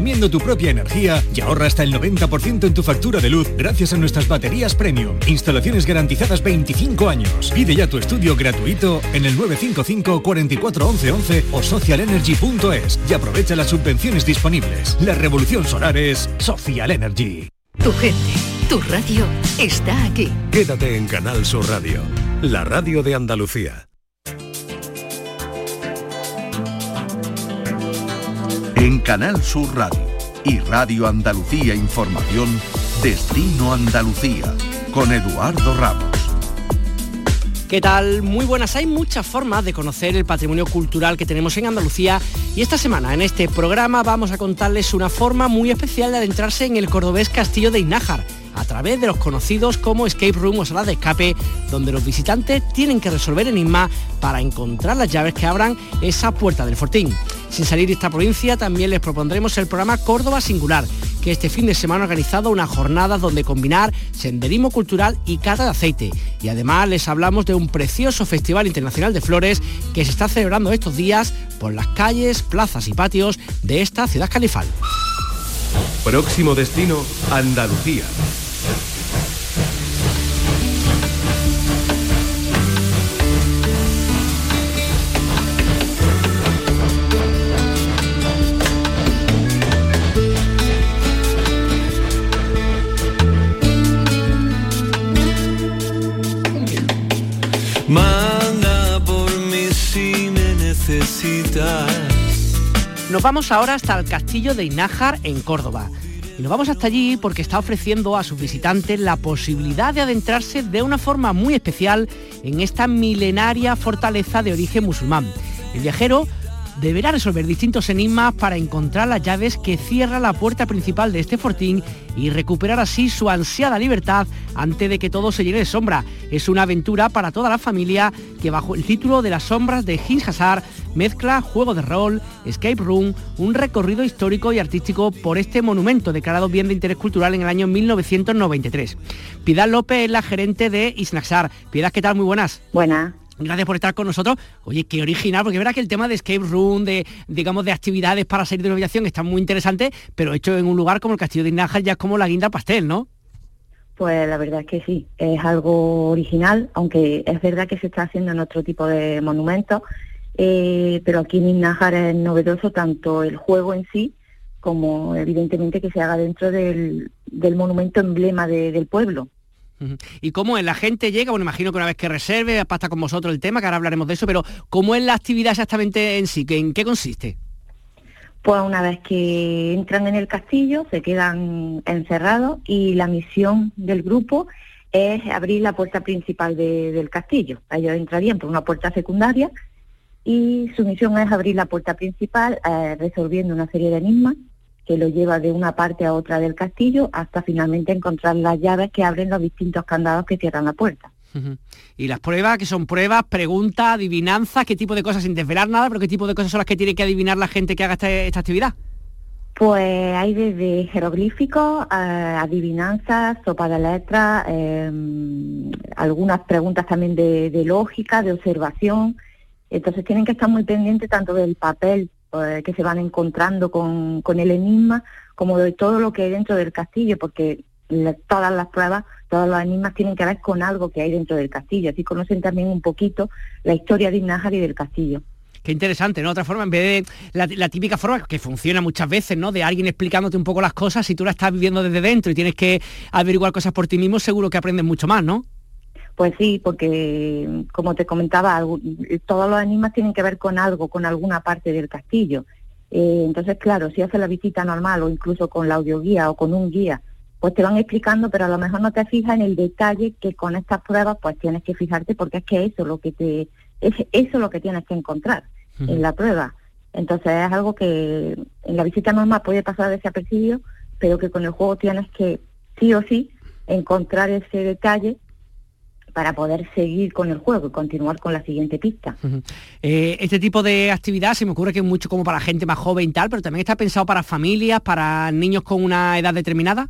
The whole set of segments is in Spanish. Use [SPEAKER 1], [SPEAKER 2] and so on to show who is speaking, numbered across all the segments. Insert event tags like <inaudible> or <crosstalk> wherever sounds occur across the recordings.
[SPEAKER 1] Consumiendo tu propia energía y ahorra hasta el 90% en tu factura de luz gracias a nuestras baterías premium. Instalaciones garantizadas 25 años. Pide ya tu estudio gratuito en el 955 44 11 11 o socialenergy.es y aprovecha las subvenciones disponibles. La revolución solar es Social Energy.
[SPEAKER 2] Tu gente, tu radio está aquí.
[SPEAKER 3] Quédate en Canal Sur Radio, la radio de Andalucía.
[SPEAKER 4] En Canal Sur Radio y Radio Andalucía Información, Destino Andalucía, con Eduardo Ramos.
[SPEAKER 5] ¿Qué tal? Muy buenas. Hay muchas formas de conocer el patrimonio cultural que tenemos en Andalucía y esta semana en este programa vamos a contarles una forma muy especial de adentrarse en el cordobés Castillo de Inájar a través de los conocidos como escape room o sala de escape, donde los visitantes tienen que resolver enigmas para encontrar las llaves que abran esa puerta del fortín. Sin salir de esta provincia, también les propondremos el programa Córdoba Singular, que este fin de semana ha organizado una jornada donde combinar senderismo cultural y cata de aceite. Y además les hablamos de un precioso Festival Internacional de Flores que se está celebrando estos días por las calles, plazas y patios de esta ciudad califal.
[SPEAKER 3] Próximo destino, Andalucía.
[SPEAKER 5] Nos vamos ahora hasta el castillo de Inájar en Córdoba. Y nos vamos hasta allí porque está ofreciendo a sus visitantes la posibilidad de adentrarse de una forma muy especial en esta milenaria fortaleza de origen musulmán. El viajero deberá resolver distintos enigmas para encontrar las llaves que cierran la puerta principal de este fortín y recuperar así su ansiada libertad antes de que todo se llene de sombra. Es una aventura para toda la familia que bajo el título de Las sombras de Hins Hazard mezcla juego de rol, escape room, un recorrido histórico y artístico por este monumento declarado bien de interés cultural en el año 1993. Piedad López es la gerente de Isnaxar. Piedad, ¿qué tal? Muy buenas.
[SPEAKER 6] Buenas.
[SPEAKER 5] Gracias por estar con nosotros. Oye, qué original, porque verá que el tema de escape room, de digamos de actividades para salir de la habitación está muy interesante, pero hecho en un lugar como el Castillo de Inajas ya es como la guinda pastel, ¿no?
[SPEAKER 6] Pues la verdad es que sí, es algo original, aunque es verdad que se está haciendo en otro tipo de monumentos, eh, pero aquí en Inajar es novedoso tanto el juego en sí como evidentemente que se haga dentro del, monumento emblema de- del pueblo.
[SPEAKER 5] ¿Y cómo es? La gente llega, bueno, imagino que una vez que reserve, pasta con vosotros el tema, que ahora hablaremos de eso, pero ¿cómo es la actividad exactamente en sí? ¿Que- ¿En qué consiste?
[SPEAKER 6] Pues una vez que entran en el castillo, se quedan encerrados y la misión del grupo es abrir la puerta principal de- del castillo. Ellos entrarían por una puerta secundaria y su misión es abrir la puerta principal eh, resolviendo una serie de enigmas que lo lleva de una parte a otra del castillo hasta finalmente encontrar las llaves que abren los distintos candados que cierran la puerta.
[SPEAKER 5] Y las pruebas, que son pruebas, preguntas, adivinanzas, qué tipo de cosas, sin desvelar nada, pero qué tipo de cosas son las que tiene que adivinar la gente que haga esta, esta actividad.
[SPEAKER 6] Pues hay desde jeroglíficos, a adivinanzas, sopa de letras, eh, algunas preguntas también de, de lógica, de observación. Entonces tienen que estar muy pendientes tanto del papel eh, que se van encontrando con, con el enigma, como de todo lo que hay dentro del castillo, porque todas las pruebas, todos los enigmas tienen que ver con algo que hay dentro del castillo. Así conocen también un poquito la historia de Inájar y del castillo.
[SPEAKER 5] Qué interesante, ¿no? Otra forma, en vez de la, la típica forma que funciona muchas veces, ¿no? De alguien explicándote un poco las cosas, si tú la estás viviendo desde dentro y tienes que averiguar cosas por ti mismo, seguro que aprendes mucho más, ¿no?
[SPEAKER 6] Pues sí, porque como te comentaba, todos los enigmas tienen que ver con algo, con alguna parte del castillo. Eh, entonces, claro, si haces la visita normal o incluso con la audioguía o con un guía, pues te van explicando, pero a lo mejor no te fijas en el detalle que con estas pruebas pues tienes que fijarte porque es que eso es lo que te es eso lo que tienes que encontrar en la prueba. Entonces es algo que en la visita normal puede pasar desapercibido, pero que con el juego tienes que sí o sí encontrar ese detalle para poder seguir con el juego y continuar con la siguiente pista.
[SPEAKER 5] Eh, este tipo de actividad se me ocurre que es mucho como para gente más joven y tal, pero también está pensado para familias, para niños con una edad determinada.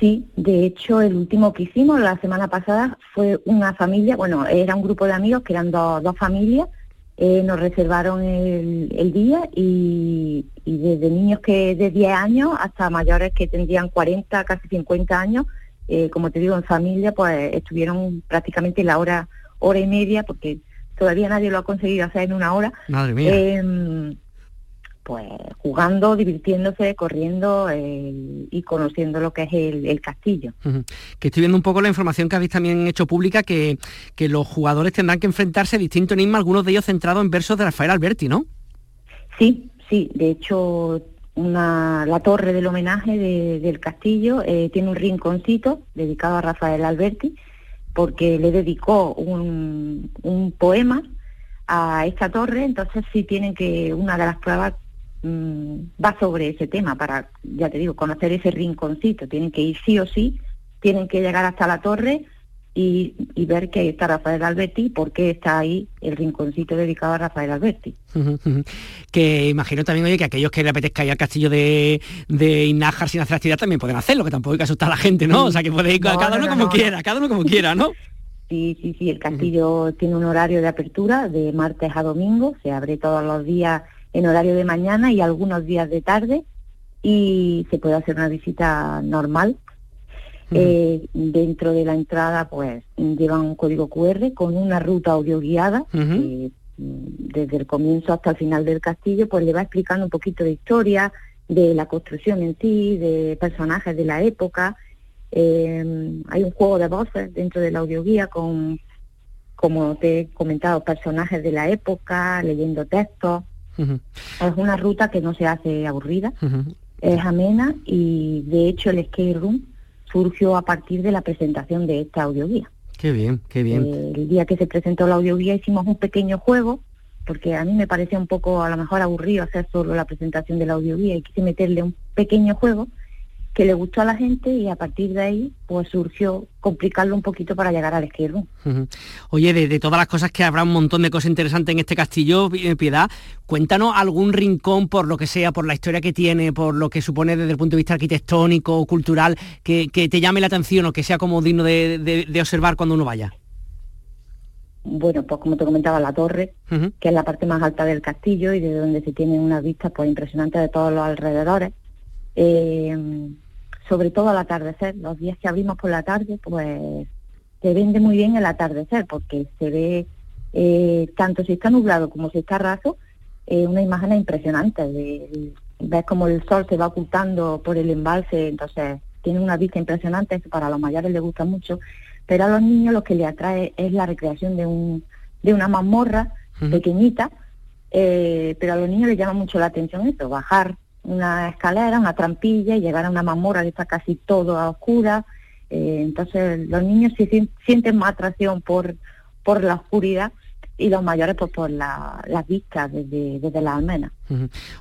[SPEAKER 6] Sí, de hecho el último que hicimos la semana pasada fue una familia, bueno, era un grupo de amigos que eran dos, dos familias eh, nos reservaron el, día y, desde niños que de 10 años hasta mayores que tendrían 40, casi 50 años, eh, como te digo, en familia, pues estuvieron prácticamente la hora, hora y media, porque todavía nadie lo ha conseguido hacer en una hora.
[SPEAKER 5] Madre mía.
[SPEAKER 6] Em, pues jugando, divirtiéndose, corriendo eh, y conociendo lo que es el, castillo.
[SPEAKER 5] Que estoy viendo un poco la información que habéis también hecho pública, que, que los jugadores tendrán que enfrentarse a distintos enigmas, algunos de ellos centrados en versos de Rafael Alberti, ¿no?
[SPEAKER 6] Sí, sí, de hecho una, la torre del homenaje del castillo eh, tiene un rinconcito dedicado a Rafael Alberti, porque le dedicó un, un poema a esta torre, entonces sí tienen que, una de las pruebas Mm, va sobre ese tema para, ya te digo, conocer ese rinconcito. Tienen que ir sí o sí, tienen que llegar hasta la torre y, ver que ahí está Rafael Alberti, por qué está ahí el rinconcito dedicado a Rafael Alberti.
[SPEAKER 5] que imagino también, oye, que aquellos que le apetezca ir al castillo de, de Inájar sin hacer actividad también pueden hacerlo, que tampoco hay que asustar a la gente, ¿no? O sea, que puede ir cada uno como quiera, cada uno como quiera, ¿no?
[SPEAKER 6] Sí, sí, sí, el castillo tiene un horario de apertura de martes a domingo, se abre todos los días en horario de mañana y algunos días de tarde y se puede hacer una visita normal. Eh, dentro de la entrada pues llevan un código QR con una ruta audioguiada mm, desde el comienzo hasta el final del castillo pues le va explicando un poquito de historia, de la construcción en sí, de personajes de la época. Eh, hay un juego de voces dentro de la audioguía con, como te he comentado, personajes de la época, leyendo textos. Es una ruta que no se hace aburrida, es amena y de hecho el skate room surgió a partir de la presentación de esta audioguía.
[SPEAKER 5] Qué bien, qué bien.
[SPEAKER 6] Eh, el día que se presentó la audioguía hicimos un pequeño juego, porque a mí me parecía un poco a lo mejor aburrido hacer solo la presentación de la audioguía y quise meterle un pequeño juego que le gustó a la gente y a partir de ahí pues surgió complicarlo un poquito para llegar al skate
[SPEAKER 5] Oye, de, todas las cosas que habrá un montón de cosas interesantes en este castillo, eh, Piedad, cuéntanos algún rincón por lo que sea, por la historia que tiene, por lo que supone desde el punto de vista arquitectónico, o cultural, que, te llame la atención o que sea como digno de, observar cuando uno vaya.
[SPEAKER 6] Bueno, pues como te comentaba, la torre, que es la parte más alta del castillo y de donde se tienen unas vistas pues impresionantes de todos los alrededores. Eh, sobre todo al atardecer. Los días que abrimos por la tarde, pues se vende muy bien el atardecer, porque se ve, eh, tanto si está nublado como si está raso, eh, una imagen impresionante. De, ves como el sol se va ocultando por el embalse, entonces tiene una vista impresionante, eso para los mayores les gusta mucho, pero a los niños lo que les atrae es la recreación de, un, de una mazmorra pequeñita, eh, pero a los niños les llama mucho la atención eso, bajar una escalera, una trampilla y llegar a una mamorra que está casi todo a oscura. Eh, entonces los niños sí sienten más atracción por, por la oscuridad y los mayores pues por las vistas desde, desde la almena.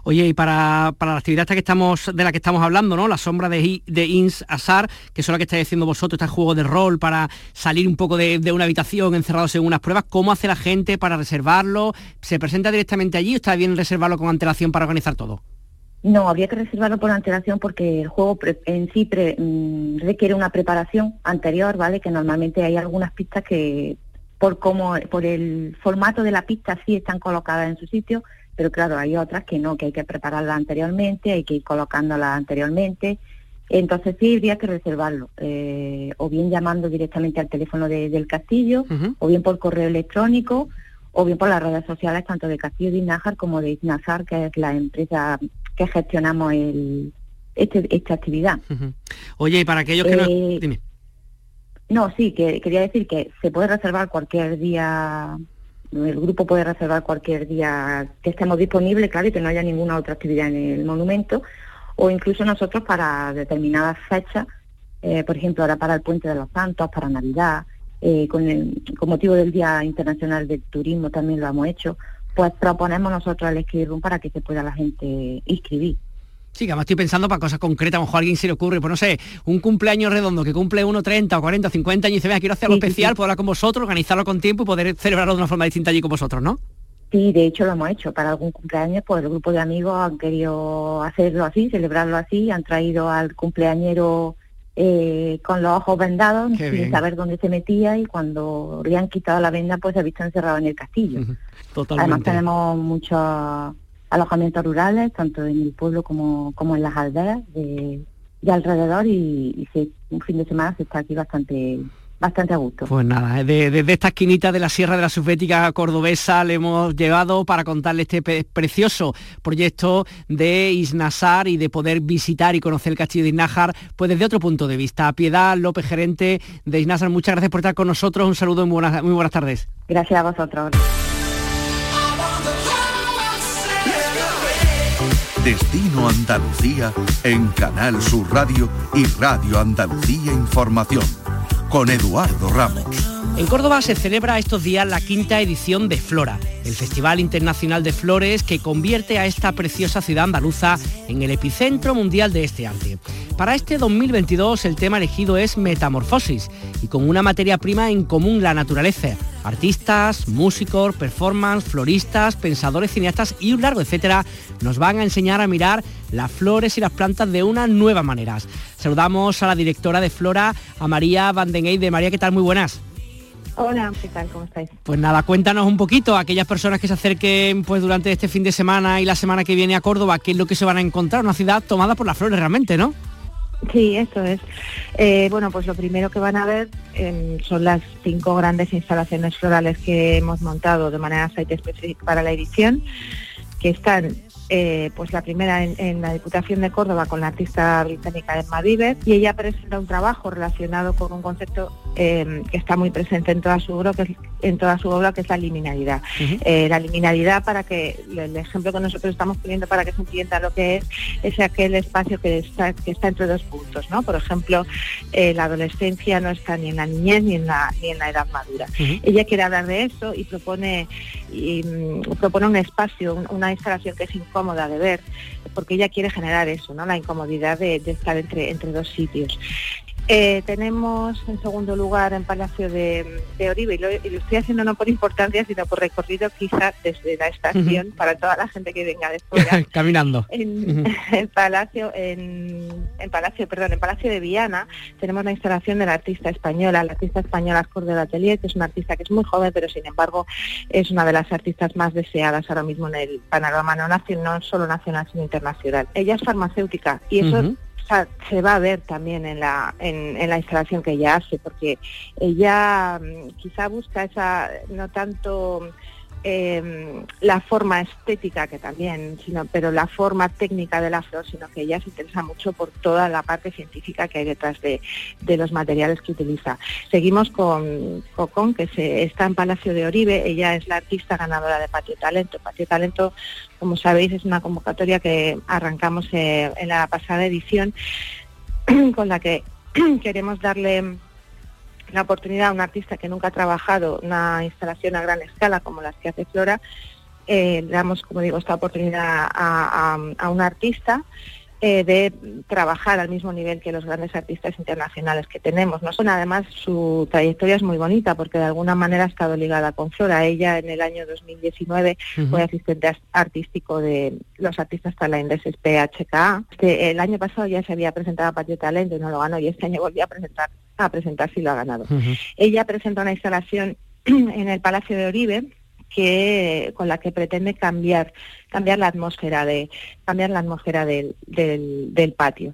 [SPEAKER 5] Oye, y para, para la actividad esta que estamos, de la que estamos hablando, ¿no? La sombra de, de Ins Azar, que es la que estáis haciendo vosotros, este juego de rol para salir un poco de, de, una habitación encerrados en unas pruebas, ¿cómo hace la gente para reservarlo? ¿Se presenta directamente allí o está bien reservarlo con antelación para organizar todo?
[SPEAKER 6] No, habría que reservarlo por antelación porque el juego en sí mm, requiere una preparación anterior, ¿vale? Que normalmente hay algunas pistas que por como por el formato de la pista sí están colocadas en su sitio, pero claro, hay otras que no, que hay que prepararla anteriormente, hay que ir colocándola anteriormente. Entonces sí habría que reservarlo, eh, o bien llamando directamente al teléfono del castillo, o bien por correo electrónico, o bien por las redes sociales tanto de Castillo de Inájar como de Iznazar, que es la empresa que gestionamos el, este, esta actividad.
[SPEAKER 5] Oye, y para aquellos que no... Eh, dime.
[SPEAKER 6] No, sí, que quería decir que se puede reservar cualquier día, el grupo puede reservar cualquier día que estemos disponibles, claro, y que no haya ninguna otra actividad en el monumento, o incluso nosotros para determinadas fechas, eh, por ejemplo, ahora para el Puente de los Santos, para Navidad, eh, con, el, con motivo del Día Internacional del Turismo también lo hemos hecho, pues proponemos nosotros el Escape Room para que se pueda la gente inscribir.
[SPEAKER 5] Sí, que además estoy pensando para cosas concretas, a lo mejor a alguien se le ocurre, pues no sé, un cumpleaños redondo que cumple uno 30 o 40 o 50 años y dice, vea, quiero hacerlo especial, puedo hablar con vosotros, organizarlo con tiempo y poder celebrarlo de una forma distinta allí con vosotros, ¿no?
[SPEAKER 6] Sí, de hecho lo hemos hecho. Para algún cumpleaños, pues el grupo de amigos han querido hacerlo así, celebrarlo así, han traído al cumpleañero eh, con los ojos vendados, sin saber dónde se metía y cuando le han quitado la venda pues se ha visto encerrado en el castillo. Además tenemos muchos alojamientos rurales, tanto en el pueblo como, como en las aldeas de, alrededor y, y un fin de semana se está aquí bastante bastante a gusto.
[SPEAKER 5] Pues nada, desde eh, esta esquinita de la Sierra de la Subbética Cordobesa le hemos llevado para contarle este precioso proyecto de Isnasar y de poder visitar y conocer el castillo de Isnájar, pues desde otro punto de vista. Piedad López, gerente de Isnasar, muchas gracias por estar con nosotros. Un saludo y muy buenas, muy buenas tardes.
[SPEAKER 6] Gracias a vosotros.
[SPEAKER 4] Destino Andalucía en Canal Sur Radio y Radio Andalucía Información con Eduardo Ramos.
[SPEAKER 5] En Córdoba se celebra estos días la quinta edición de Flora, el Festival Internacional de Flores que convierte a esta preciosa ciudad andaluza en el epicentro mundial de este arte. Para este 2022 el tema elegido es Metamorfosis y con una materia prima en común la naturaleza. Artistas, músicos, performance, floristas, pensadores, cineastas y un largo etcétera nos van a enseñar a mirar las flores y las plantas de una nueva manera. Saludamos a la directora de Flora, a María Van den de María, ¿qué tal? Muy buenas.
[SPEAKER 7] Hola, ¿qué tal? ¿Cómo estáis?
[SPEAKER 5] Pues nada, cuéntanos un poquito a aquellas personas que se acerquen pues durante este fin de semana y la semana que viene a Córdoba, qué es lo que se van a encontrar, una ciudad tomada por las flores realmente, ¿no?
[SPEAKER 7] Sí, eso es. Eh, bueno, pues lo primero que van a ver em, son las cinco grandes instalaciones florales que hemos montado de manera site específica para la edición, que están eh, pues la primera en, la Diputación de Córdoba con la artista británica Emma Vives y ella presenta un trabajo relacionado con un concepto eh, que está muy presente en toda su obra, que es, en toda su obra, que es la liminalidad. Eh, la liminalidad, para que el ejemplo que nosotros estamos poniendo para que se entienda lo que es, es aquel espacio que está, que está entre dos puntos, ¿no? Por ejemplo, la adolescencia no está ni en la niñez ni en la, ni en la edad madura. Ella quiere hablar de eso y propone, y, mm, propone un espacio, una instalación que es incómoda de ver, porque ella quiere generar eso, ¿no? La incomodidad de, estar entre, entre dos sitios. Eh, tenemos en segundo lugar en Palacio de, Oribe, y lo, estoy haciendo no por importancia, sino por recorrido quizás desde la estación para toda la gente que venga de fuera. <laughs>
[SPEAKER 5] Caminando.
[SPEAKER 7] En, <laughs> el Palacio, en, Palacio, perdón, en Palacio de Viana tenemos la instalación de la artista española, la artista española Cordel Atelier, que es una artista que es muy joven, pero sin embargo es una de las artistas más deseadas ahora mismo en el panorama no, nacional, no solo nacional, sino internacional. Ella es farmacéutica y eso se va a ver también en la, en, la instalación que ella hace, porque ella mm, quizá busca esa, no tanto em, la forma estética que también, sino, pero la forma técnica de la flor, sino que ella se interesa mucho por toda la parte científica que hay detrás de, los materiales que utiliza. Seguimos con Cocón, que se, está en Palacio de Oribe, ella es la artista ganadora de Patio Talento. Patio Talento como sabéis, es una convocatoria que arrancamos eh, en la pasada edición <clears throat> con la que <clears throat> queremos darle la oportunidad a un artista que nunca ha trabajado una instalación a gran escala como las que hace Flora. Eh, damos, como digo, esta oportunidad a, a un artista eh, de trabajar al mismo nivel que los grandes artistas internacionales que tenemos. ¿no? Son, además, su trayectoria es muy bonita porque de alguna manera ha estado ligada con Flora. Ella en el año 2019 fue asistente artístico de los artistas tailandeses PHKA. Este, el año pasado ya se había presentado a Patio Talento y no lo ganó y este año volvió a presentar a presentar si lo ha ganado. Ella presenta una instalación <clears throat> en el Palacio de Oribe que con la que pretende cambiar cambiar la atmósfera de cambiar la atmósfera del, del, patio.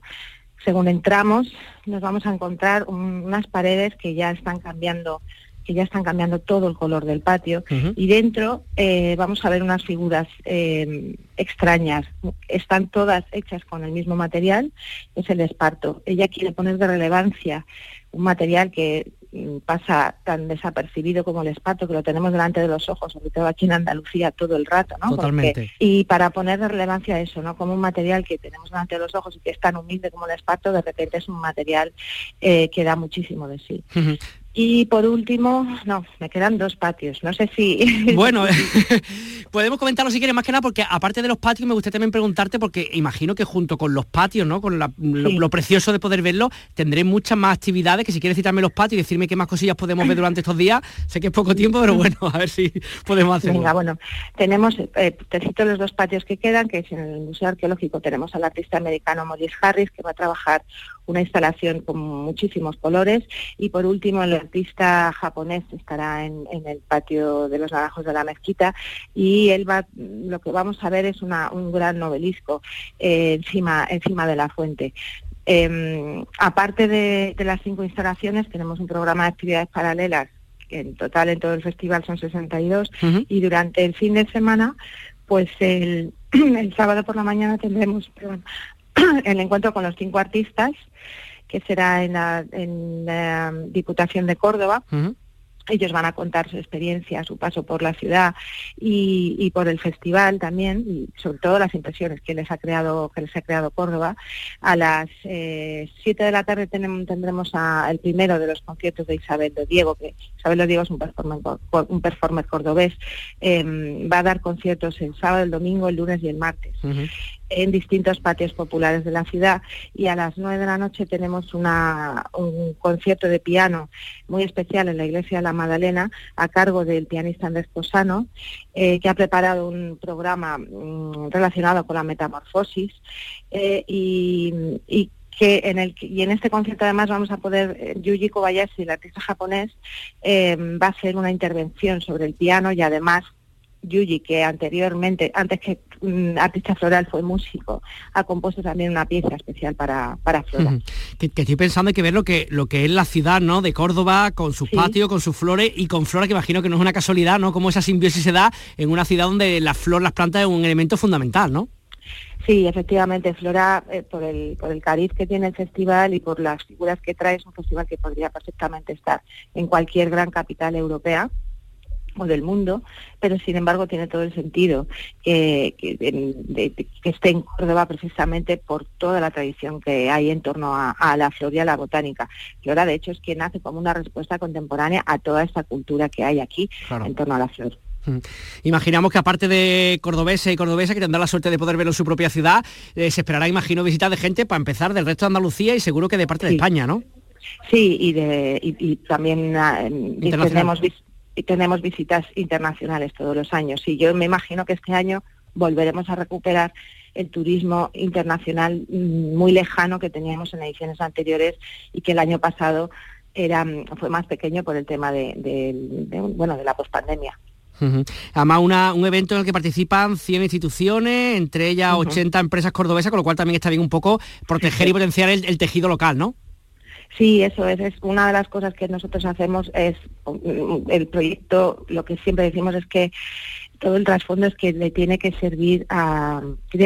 [SPEAKER 7] Según entramos nos vamos a encontrar unas paredes que ya están cambiando que ya están cambiando todo el color del patio y dentro eh, vamos a ver unas figuras eh, extrañas están todas hechas con el mismo material es el esparto ella quiere poner de relevancia un material que mm, pasa tan desapercibido como el esparto, que lo tenemos delante de los ojos, sobre todo aquí en Andalucía todo el rato, ¿no?
[SPEAKER 5] Totalmente.
[SPEAKER 7] y para poner de relevancia eso, ¿no? Como un material que tenemos delante de los ojos y que es tan humilde como el esparto, de repente es un material eh, que da muchísimo de sí. Y por último, no, me quedan dos patios. No sé si... <laughs>
[SPEAKER 5] Bueno, <laughs> podemos comentarlo si quieres más que nada, porque aparte de los patios me gustaría también preguntarte, porque imagino que junto con los patios, ¿no? Con lo, precioso de poder verlo, tendré muchas más actividades, que si quieres citarme los patios y decirme qué más cosillas podemos ver durante estos días, sé que es poco tiempo, pero <laughs> bueno, a ver si podemos hacerlo.
[SPEAKER 7] Venga, bueno, tenemos, eh, te cito los dos patios que quedan, que es en el Museo Arqueológico tenemos al artista americano Maurice Harris, que va a trabajar una instalación con muchísimos colores. Y por último, el artista japonés estará en, el patio de los naranjos de la mezquita y él va, lo que vamos a ver es un gran novelisco eh, encima, encima de la fuente. Em, aparte de, las cinco instalaciones, tenemos un programa de actividades paralelas, en total en todo el festival son 62, y durante el fin de semana, pues el, <clears throat> sábado por la mañana tendremos <clears throat> el encuentro con los cinco artistas, que será en la, en la Diputación de Córdoba. Ellos van a contar su experiencia, su paso por la ciudad y, por el festival también, y sobre todo las impresiones que les ha creado, que les ha creado Córdoba. A las eh, 7 de la tarde tenemos, tendremos el primero de los conciertos de Isabel de Diego, que Isabel de Diego es un performer, un performer cordobés. Em, va a dar conciertos el sábado, el domingo, el lunes y el martes en distintos patios populares de la ciudad y a las nueve de la noche tenemos un concierto de piano muy especial en la iglesia de la Magdalena a cargo del pianista Andrés Posano eh, que ha preparado un programa mm, relacionado con la metamorfosis eh, y, que en el y en este concierto además vamos a poder eh, Yuji Kobayashi, el artista japonés, va a hacer una intervención sobre el piano y además Yuji, que anteriormente, antes que mm, artista floral fue músico, ha compuesto también una pieza especial para, para Flora.
[SPEAKER 5] que, estoy pensando hay que ver lo que, lo que es la ciudad ¿no? de Córdoba, con sus patios, con sus flores y con Flora, que imagino que no es una casualidad, ¿no? Cómo esa simbiosis se da en una ciudad donde la flor, las plantas es un elemento fundamental, ¿no?
[SPEAKER 7] Sí, efectivamente, Flora, eh, por, el, por el cariz que tiene el festival y por las figuras que trae, es un festival que podría perfectamente estar en cualquier gran capital europea del mundo, pero sin embargo tiene todo el sentido que, esté en Córdoba precisamente por toda la tradición que hay en torno a, la flor y a la botánica. que ahora de hecho es quien hace como una respuesta contemporánea a toda esta cultura que hay aquí en torno a la flor.
[SPEAKER 5] Mm. Imaginamos que aparte de cordobesa y cordobesa que tendrá la suerte de poder verlo en su propia ciudad, eh, se esperará, imagino, visitas de gente para empezar del resto de Andalucía y seguro que de parte de España, ¿no?
[SPEAKER 7] Sí, y, de, y, también uh, tenemos y tenemos visitas internacionales todos los años. Y yo me imagino que este año volveremos a recuperar el turismo internacional mm, muy lejano que teníamos en ediciones anteriores y que el año pasado era, mm, fue más pequeño por el tema de, bueno, de la pospandemia.
[SPEAKER 5] Además, un evento en el que participan 100 instituciones, entre ellas 80 empresas cordobesas, con lo cual también está bien un poco proteger y potenciar el tejido local, ¿no?
[SPEAKER 7] Sí, eso es, es, una de las cosas que nosotros hacemos es el proyecto, lo que siempre decimos es que todo el trasfondo es que le tiene que servir a,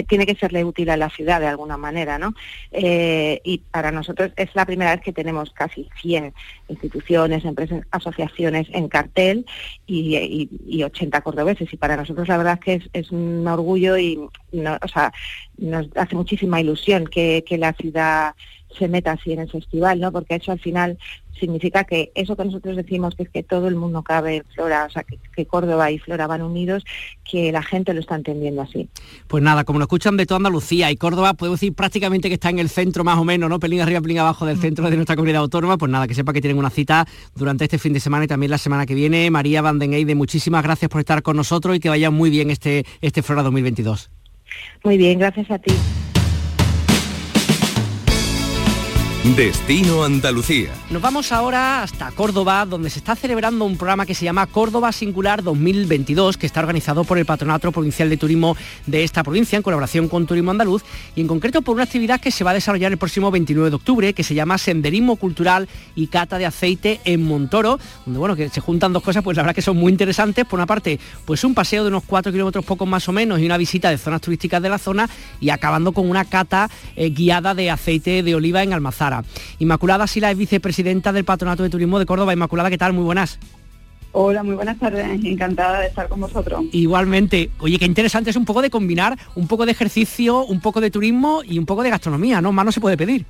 [SPEAKER 7] tiene que serle útil a la ciudad de alguna manera, ¿no? Eh, y para nosotros es la primera vez que tenemos casi 100 instituciones, empresas, asociaciones en cartel y, y, 80 cordobeses. Y para nosotros la verdad es que es, un orgullo y o sea, nos hace muchísima ilusión que la ciudad se meta así en el festival, ¿no? Porque eso al final significa que eso que nosotros decimos que es que todo el mundo cabe en Flora, o sea, que, Córdoba y Flora van unidos, que la gente lo está entendiendo así.
[SPEAKER 5] Pues nada, como lo escuchan de toda Andalucía y Córdoba, puedo decir prácticamente que está en el centro más o menos, ¿no? Pelín arriba, pelín abajo del centro de nuestra comunidad autónoma, pues nada, que sepa que tienen una cita durante este fin de semana y también la semana que viene. María Van den Eyde, muchísimas gracias por estar con nosotros y que vaya muy bien este, este Flora 2022.
[SPEAKER 7] Muy bien, gracias a ti.
[SPEAKER 3] Destino Andalucía.
[SPEAKER 5] Nos vamos ahora hasta Córdoba, donde se está celebrando un programa que se llama Córdoba Singular 2022, que está organizado por el Patronato Provincial de Turismo de esta provincia, en colaboración con Turismo Andaluz, y en concreto por una actividad que se va a desarrollar el próximo 29 de octubre, que se llama Senderismo Cultural y Cata de Aceite en Montoro, donde bueno, que se juntan dos cosas, pues la verdad que son muy interesantes. Por una parte, pues un paseo de unos 4 kilómetros pocos más o menos y una visita de zonas turísticas de la zona, y acabando con una cata eh, guiada de aceite de oliva en Almazara. Inmaculada Sila es vicepresidenta del Patronato de Turismo de Córdoba. Inmaculada, ¿qué tal? Muy buenas.
[SPEAKER 8] Hola, muy buenas tardes, encantada de estar con vosotros.
[SPEAKER 5] Igualmente, oye, qué interesante es un poco de combinar un poco de ejercicio, un poco de turismo y un poco de gastronomía, ¿no? Más no se puede pedir.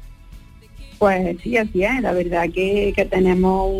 [SPEAKER 8] Pues sí, así es, la verdad que, tenemos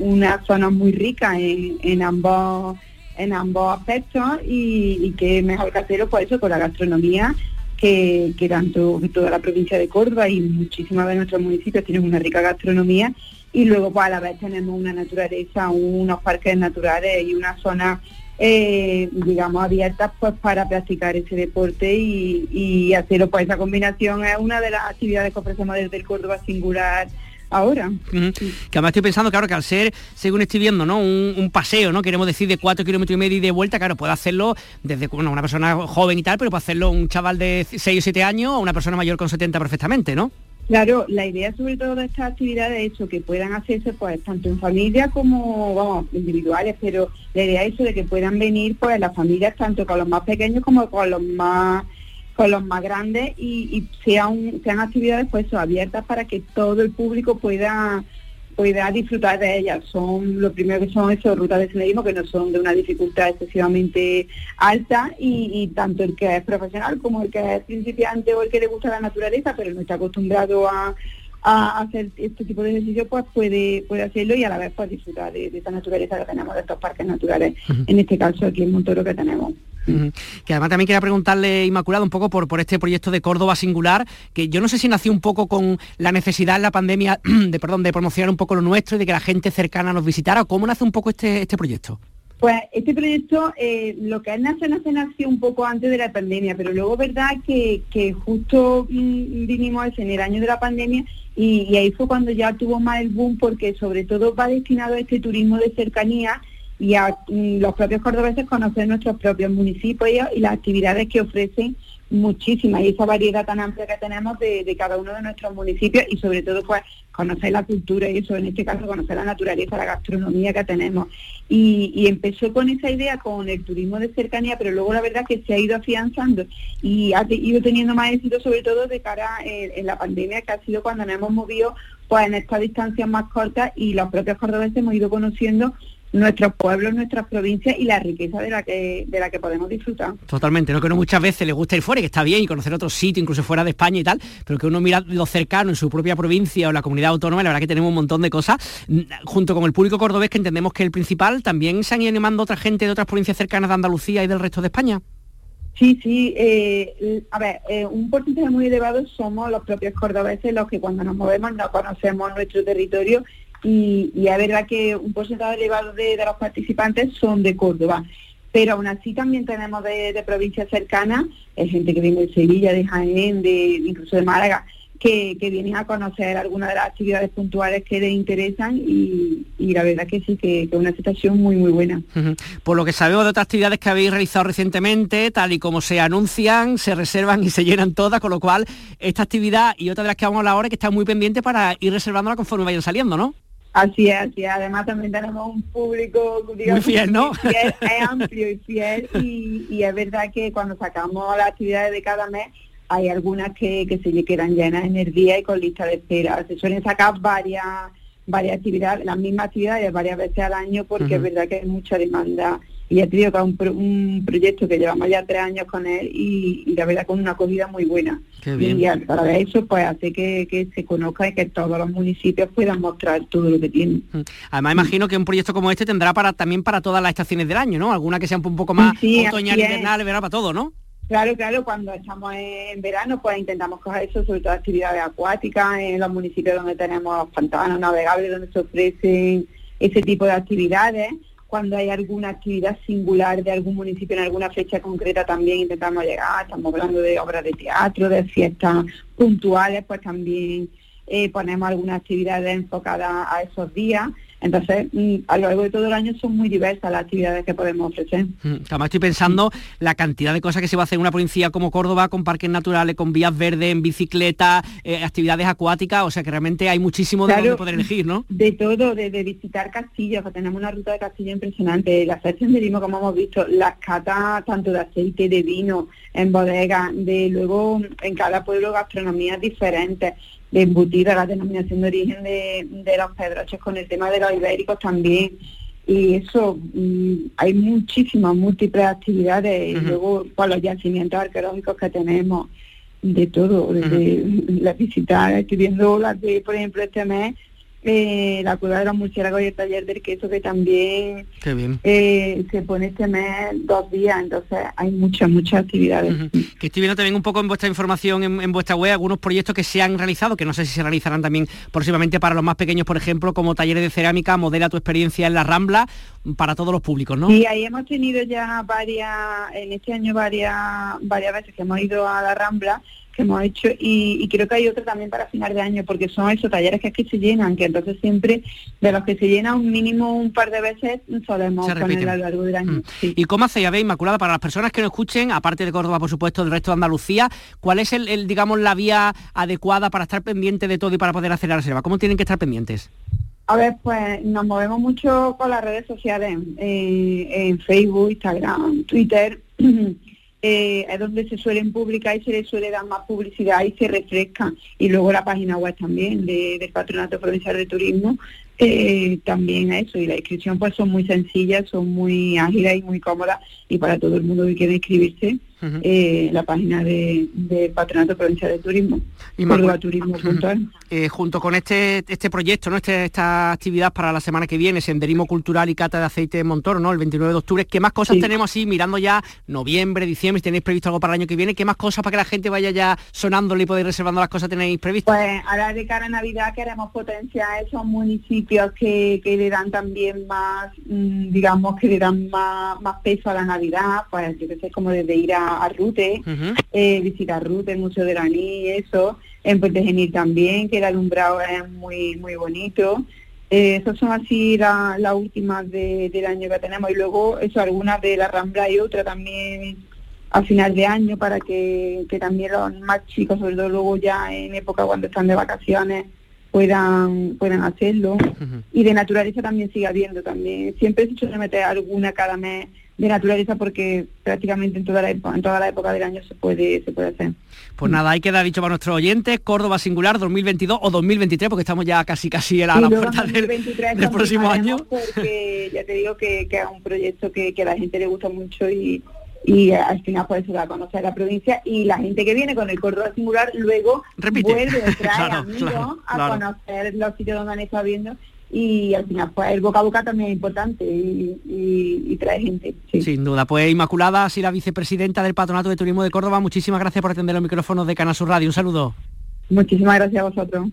[SPEAKER 8] una zona muy rica en, ambos en ambos aspectos y, y que mejor hacerlo por eso con la gastronomía que, que tanto toda la provincia de Córdoba y muchísimas de nuestros municipios tienen una rica gastronomía y luego pues a la vez tenemos una naturaleza, unos parques naturales y una zona eh, digamos, abiertas pues para practicar ese deporte y, y hacerlo. Pues esa combinación es una de las actividades que ofrecemos desde el Córdoba Singular ahora.
[SPEAKER 5] Que además estoy pensando, claro, que al ser, según estoy viendo, ¿no? Un, paseo, ¿no? Queremos decir de cuatro kilómetros y medio y de vuelta, claro, puede hacerlo desde una persona joven y tal, pero puede hacerlo un chaval de 6 o 7 años o una persona mayor con 70 perfectamente, ¿no?
[SPEAKER 8] Claro, la idea sobre todo de estas actividades es eso, que puedan hacerse pues tanto en familia como vamos, individuales, pero la idea es eso de que puedan venir pues las familias tanto con los más pequeños como con los más con los más grandes y, sean, sean actividades pues abiertas para que todo el público pueda pueda disfrutar de ellas. Son lo primero que son esas rutas de senderismo que no son de una dificultad excesivamente alta y, tanto el que es profesional como el que es principiante o el que le gusta la naturaleza pero no está acostumbrado a, hacer este tipo de ejercicio pues puede puede hacerlo y a la vez pues disfrutar de, esta naturaleza que tenemos de estos parques naturales. En este caso aquí en Montoro que tenemos
[SPEAKER 5] que además también quería preguntarle, Inmaculada, un poco por, por este proyecto de Córdoba Singular, que yo no sé si nació un poco con la necesidad en la pandemia <clears throat> de, perdón, de promocionar un poco lo nuestro y de que la gente cercana nos visitara, cómo nace un poco este, este proyecto.
[SPEAKER 8] Pues este proyecto, eh, lo que nace, nace, nació un poco antes de la pandemia, pero luego verdad que, que justo mm, vinimos en el año de la pandemia y, y, ahí fue cuando ya tuvo más el boom porque sobre todo va destinado a este turismo de cercanía y a los propios cordobeses conocer nuestros propios municipios y las actividades que ofrecen muchísimas y esa variedad tan amplia que tenemos de, cada uno de nuestros municipios y sobre todo pues conocer la cultura y eso, en este caso conocer la naturaleza, la gastronomía que tenemos. Y, empezó con esa idea, con el turismo de cercanía, pero luego la verdad que se ha ido afianzando y ha ido teniendo más éxito sobre todo de cara eh, en la pandemia, que ha sido cuando nos hemos movido pues en estas distancias más cortas y los propios cordobeses hemos ido conociendo nuestros pueblos, nuestras provincias y la riqueza de la que de la que podemos disfrutar.
[SPEAKER 5] Totalmente, no que uno muchas veces le gusta ir fuera, que está bien, y conocer otro sitio, incluso fuera de España y tal, pero que uno mira lo cercano en su propia provincia o la comunidad autónoma, la verdad que tenemos un montón de cosas, mm, junto con el público cordobés que entendemos que el principal, también se han ido animando otra gente de otras provincias cercanas de Andalucía y del resto de España.
[SPEAKER 8] Sí, sí, eh, a ver, eh, un porcentaje muy elevado somos los propios cordobeses los que cuando nos movemos no conocemos nuestro territorio y, y es verdad que un porcentaje elevado de, los participantes son de Córdoba pero aún así también tenemos de, provincias cercanas, hay gente que viene de Sevilla, de Jaén, de incluso de Málaga, que, vienen a conocer algunas de las actividades puntuales que les interesan y, la verdad que sí, que es una situación muy, muy buena.
[SPEAKER 5] Por lo que sabemos de otras actividades que habéis realizado recientemente, tal y como se anuncian, se reservan y se llenan todas, con lo cual esta actividad y otra de las que vamos a hablar ahora que está muy pendiente para ir reservándola conforme vayan saliendo, ¿no?
[SPEAKER 8] Así es, así es. Además también tenemos un público
[SPEAKER 5] muy fiel, ¿no? <laughs>
[SPEAKER 8] es amplio y fiel y, es verdad que cuando sacamos las actividades de cada mes hay algunas que, que se le quedan llenas en el día y con lista de espera. Se suelen sacar varias varias actividades, las mismas actividades varias veces al año porque es verdad que hay mucha demanda y ya te digo que es un, proyecto que llevamos ya tres años con él y, la verdad con una acogida muy buena. Y para eso pues hace que, se conozca y que todos los municipios puedan mostrar todo lo que tienen.
[SPEAKER 5] Mm. Además imagino que un proyecto como este tendrá para también para todas las estaciones del año, ¿no? Alguna que sea un poco más otoñal, invernal, verá para todo, ¿no?
[SPEAKER 8] Claro, claro, cuando estamos en verano pues intentamos coger eso, sobre todo actividades acuáticas en los municipios donde tenemos pantanos navegables, donde se ofrecen ese tipo de actividades cuando hay alguna actividad singular de algún municipio en alguna fecha concreta también intentamos llegar, estamos hablando de obras de teatro, de fiestas puntuales, pues también eh, ponemos alguna actividad enfocada a esos días entonces, mm, a lo largo de todo el año son muy diversas las actividades que podemos ofrecer. Mm,
[SPEAKER 5] además estoy pensando la cantidad de cosas que se va a hacer en una provincia como Córdoba, con parques naturales, con vías verdes, en bicicleta, eh, actividades acuáticas, o sea que realmente hay muchísimo de poder elegir, ¿no?
[SPEAKER 8] De todo, de, visitar castillos, tenemos una ruta de castillo impresionante, la sección de limo, como hemos visto, las catas tanto de aceite, de vino, en bodega, de luego en cada pueblo gastronomías diferentes, de embutida la denominación de origen de, los pedroches con el tema de los ibéricos también. Y eso, mm, hay muchísimas, múltiples actividades, y luego con los yacimientos arqueológicos que tenemos, de todo, desde las visitas, estoy viendo las de, por ejemplo, este mes, eh, la cueva de los murciélagos y el taller del queso que también eh, se pone este mes dos días, entonces hay muchas, muchas actividades.
[SPEAKER 5] Que estoy viendo también un poco en vuestra información en, vuestra web algunos proyectos que se han realizado, que no sé si se realizarán también próximamente para los más pequeños, por ejemplo, como talleres de cerámica, modela tu experiencia en la Rambla, para todos los públicos, ¿no?
[SPEAKER 8] Sí, ahí hemos tenido ya varias, en este año varias, varias veces que hemos ido a la Rambla que hemos hecho y, creo que hay otro también para final de año porque son esos talleres que es que se llenan que entonces siempre de los que se llenan un mínimo un par de veces solemos poner a lo largo del año mm.
[SPEAKER 5] y cómo hace ya ve Inmaculada para las personas que nos escuchen aparte de Córdoba por supuesto del resto de Andalucía cuál es el, digamos la vía adecuada para estar pendiente de todo y para poder hacer la reserva cómo tienen que estar pendientes
[SPEAKER 8] a ver, pues nos movemos mucho con las redes sociales, eh, en Facebook, Instagram, Twitter, <clears throat> eh, es donde se suelen publicar y se les suele dar más publicidad y se refresca. Y luego la página web también del Patronato Provincial de Turismo, eh, también eso. Y la inscripción pues son muy sencillas, son muy ágiles y muy cómodas y para todo el mundo que quiere inscribirse eh, la página de, Patronato Provincial de Turismo, y Turismo
[SPEAKER 5] eh, junto con este este proyecto, ¿no? Este, esta actividad para la semana que viene, Senderismo Cultural y Cata de Aceite de Montoro, ¿no? El 29 de octubre, ¿qué más cosas tenemos así, mirando ya noviembre, diciembre, si tenéis previsto algo para el año que viene? ¿Qué más cosas para que la gente vaya ya sonándole y poder reservando las cosas tenéis previstas?
[SPEAKER 8] Pues ahora de cara a Navidad queremos potenciar esos municipios que, que le dan también más, mm, digamos, que le dan más, más peso a la Navidad, pues yo que sé, como desde ir a a, Rute, eh, visitar Rute, el Museo de la y eso, en Puente Genil también, que el alumbrado es muy muy bonito. Eh, esas son así las últimas del año que tenemos y luego eso algunas de la Rambla y otra también a final de año para que, también los más chicos, sobre todo luego ya en época cuando están de vacaciones, puedan puedan hacerlo. Y de naturaleza también sigue habiendo también. Siempre se suele meter alguna cada mes de naturaleza porque prácticamente en toda la época, en toda la época del año se puede se puede hacer.
[SPEAKER 5] Pues nada, hay que dar dicho para nuestros oyentes, Córdoba Singular 2022 o 2023, porque estamos ya casi casi a la, puerta del, próximo año.
[SPEAKER 8] Porque ya te digo que, que es un proyecto que, que a la gente le gusta mucho y, y al final pues se va a conocer la provincia y la gente que viene con el Córdoba Singular luego vuelve <laughs> a traer amigos a conocer los sitios donde han estado viendo y al final pues el boca a boca también es importante y, trae gente.
[SPEAKER 5] Sin duda, pues Inmaculada, si la vicepresidenta del Patronato de Turismo de Córdoba, muchísimas gracias por atender los micrófonos de Canal Sur Radio. Un saludo.
[SPEAKER 8] Muchísimas gracias a vosotros.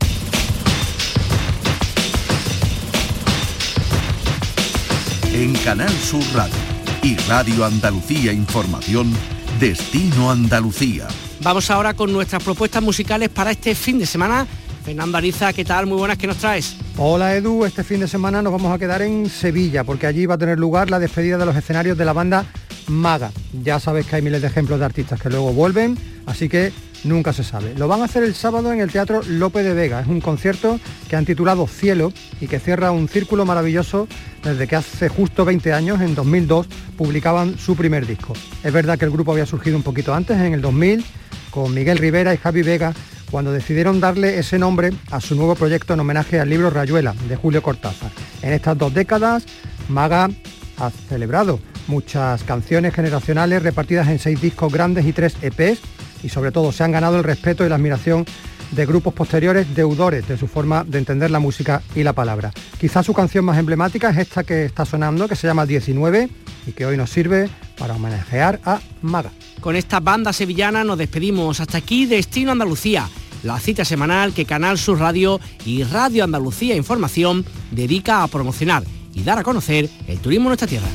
[SPEAKER 4] En Canal Sur Radio y Radio Andalucía Información, Destino Andalucía.
[SPEAKER 5] Vamos ahora con nuestras propuestas musicales para este fin de semana Fernando ¿qué tal? Muy buenas, ¿qué nos traes?
[SPEAKER 9] Hola Edu, este fin de semana nos vamos a quedar en Sevilla porque allí va a tener lugar la despedida de los escenarios de la banda Maga. Ya sabes que hay miles de ejemplos de artistas que luego vuelven, así que nunca se sabe. Lo van a hacer el sábado en el Teatro Lope de Vega. Es un concierto que han titulado Cielo y que cierra un círculo maravilloso desde que hace justo 20 años, en 2002, publicaban su primer disco. Es verdad que el grupo había surgido un poquito antes, en el 2000, con Miguel Rivera y Javi Vega cuando decidieron darle ese nombre a su nuevo proyecto en homenaje al libro Rayuela de Julio Cortázar. En estas dos décadas, Maga ha celebrado muchas canciones generacionales repartidas en seis discos grandes y tres EPs y sobre todo se han ganado el respeto y la admiración de grupos posteriores deudores de su forma de entender la música y la palabra. Quizás su canción más emblemática es esta que está sonando, que se llama 19 y que hoy nos sirve para homenajear a Maga.
[SPEAKER 5] Con esta banda sevillana nos despedimos. Hasta aquí Destino Andalucía, la cita semanal que Canal Sur Radio y Radio Andalucía Información dedica a promocionar y dar a conocer el turismo en nuestra tierra.